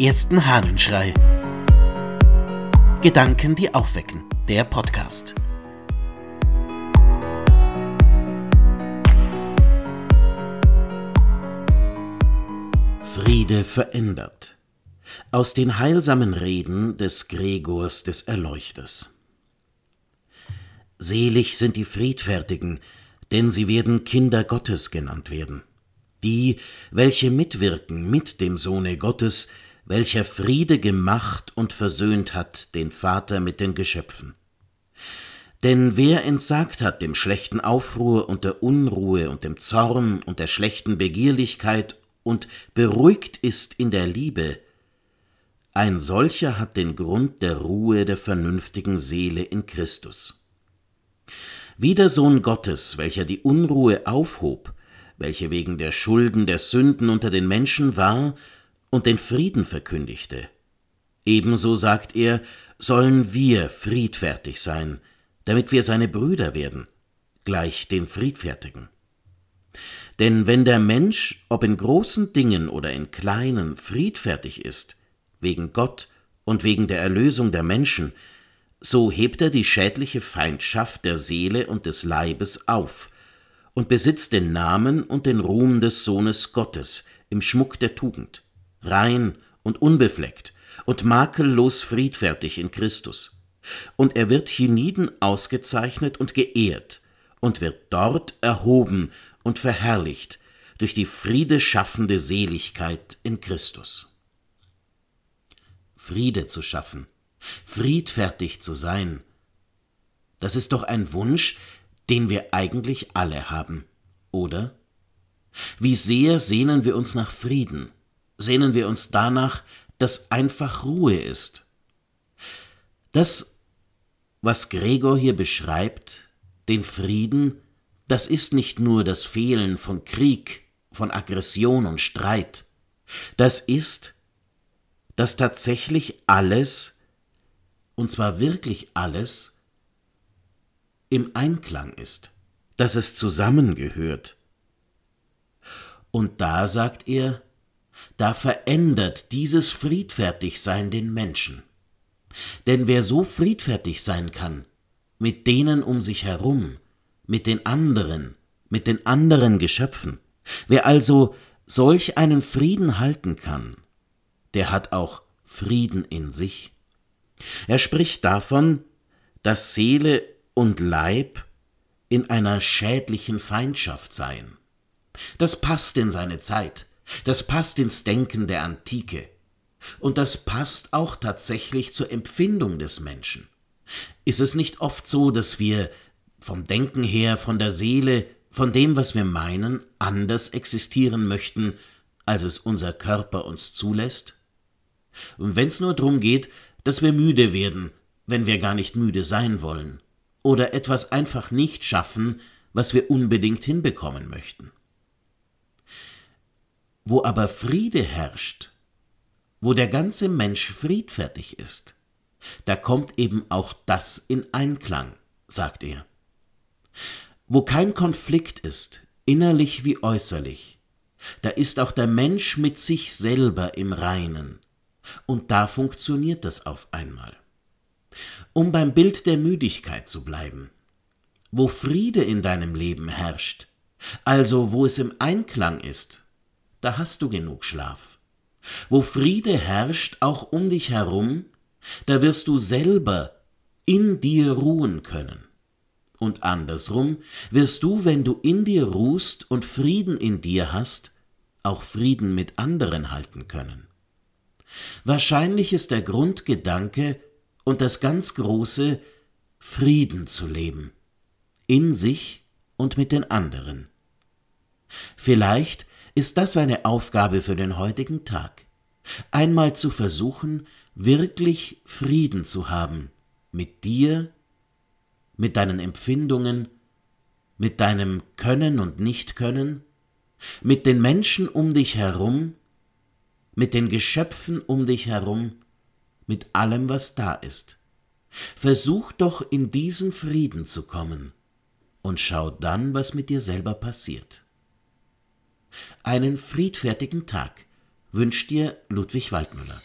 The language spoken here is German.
ersten Hahnenschrei. Gedanken, die aufwecken. Der Podcast. Friede verändert. Aus den heilsamen Reden des Gregors des Erleuchters. Selig sind die Friedfertigen, denn sie werden Kinder Gottes genannt werden. Die, welche mitwirken mit dem Sohne Gottes, welcher Friede gemacht und versöhnt hat den Vater mit den Geschöpfen. Denn wer entsagt hat dem schlechten Aufruhr und der Unruhe und dem Zorn und der schlechten Begierlichkeit und beruhigt ist in der Liebe, ein solcher hat den Grund der Ruhe der vernünftigen Seele in Christus. Wie der Sohn Gottes, welcher die Unruhe aufhob, welche wegen der Schulden der Sünden unter den Menschen war und den Frieden verkündigte. Ebenso sagt er, sollen wir friedfertig sein, damit wir seine Brüder werden, gleich den Friedfertigen. Denn wenn der Mensch, ob in großen Dingen oder in kleinen, friedfertig ist, wegen Gott und wegen der Erlösung der Menschen, so hebt er die schädliche Feindschaft der Seele und des Leibes auf und besitzt den Namen und den Ruhm des Sohnes Gottes im Schmuck der Tugend, rein und unbefleckt und makellos friedfertig in Christus. Und er wird hienieden ausgezeichnet und geehrt und wird dort erhoben und verherrlicht durch die friedeschaffende Seligkeit in Christus. Friede zu schaffen, friedfertig zu sein, das ist doch ein Wunsch, den wir eigentlich alle haben, oder? Wie sehr sehnen wir uns nach Frieden, sehnen wir uns danach, dass einfach Ruhe ist. Das, was Gregor hier beschreibt, den Frieden, das ist nicht nur das Fehlen von Krieg, von Aggression und Streit, das ist, dass tatsächlich alles, und zwar wirklich alles, im Einklang ist, dass es zusammengehört. Und da sagt er, da verändert dieses Friedfertigsein den Menschen. Denn wer so friedfertig sein kann, mit denen um sich herum, mit den anderen, mit den anderen Geschöpfen, wer also solch einen Frieden halten kann, der hat auch Frieden in sich. Er spricht davon, dass Seele und Leib in einer schädlichen Feindschaft seien. Das passt in seine Zeit, das passt ins Denken der Antike, und das passt auch tatsächlich zur Empfindung des Menschen. Ist es nicht oft so, dass wir vom Denken her, von der Seele, von dem, was wir meinen, anders existieren möchten, als es unser Körper uns zulässt? Und wenn es nur darum geht, dass wir müde werden, wenn wir gar nicht müde sein wollen, oder etwas einfach nicht schaffen, was wir unbedingt hinbekommen möchten. Wo aber Friede herrscht, wo der ganze Mensch friedfertig ist, da kommt eben auch das in Einklang, sagt er. Wo kein Konflikt ist, innerlich wie äußerlich, da ist auch der Mensch mit sich selber im Reinen, und da funktioniert das auf einmal. Um beim Bild der Müdigkeit zu bleiben. Wo Friede in deinem Leben herrscht, also wo es im Einklang ist, da hast du genug Schlaf. Wo Friede herrscht, auch um dich herum, da wirst du selber in dir ruhen können. Und andersrum wirst du, wenn du in dir ruhst und Frieden in dir hast, auch Frieden mit anderen halten können. Wahrscheinlich ist der Grundgedanke, und das ganz große Frieden zu leben, in sich und mit den anderen. Vielleicht ist das eine Aufgabe für den heutigen Tag, einmal zu versuchen, wirklich Frieden zu haben mit dir, mit deinen Empfindungen, mit deinem Können und Nichtkönnen, mit den Menschen um dich herum, mit den Geschöpfen um dich herum, mit allem, was da ist. Versuch doch in diesen Frieden zu kommen und schau dann, was mit dir selber passiert. Einen friedfertigen Tag wünscht dir Ludwig Waldmüller.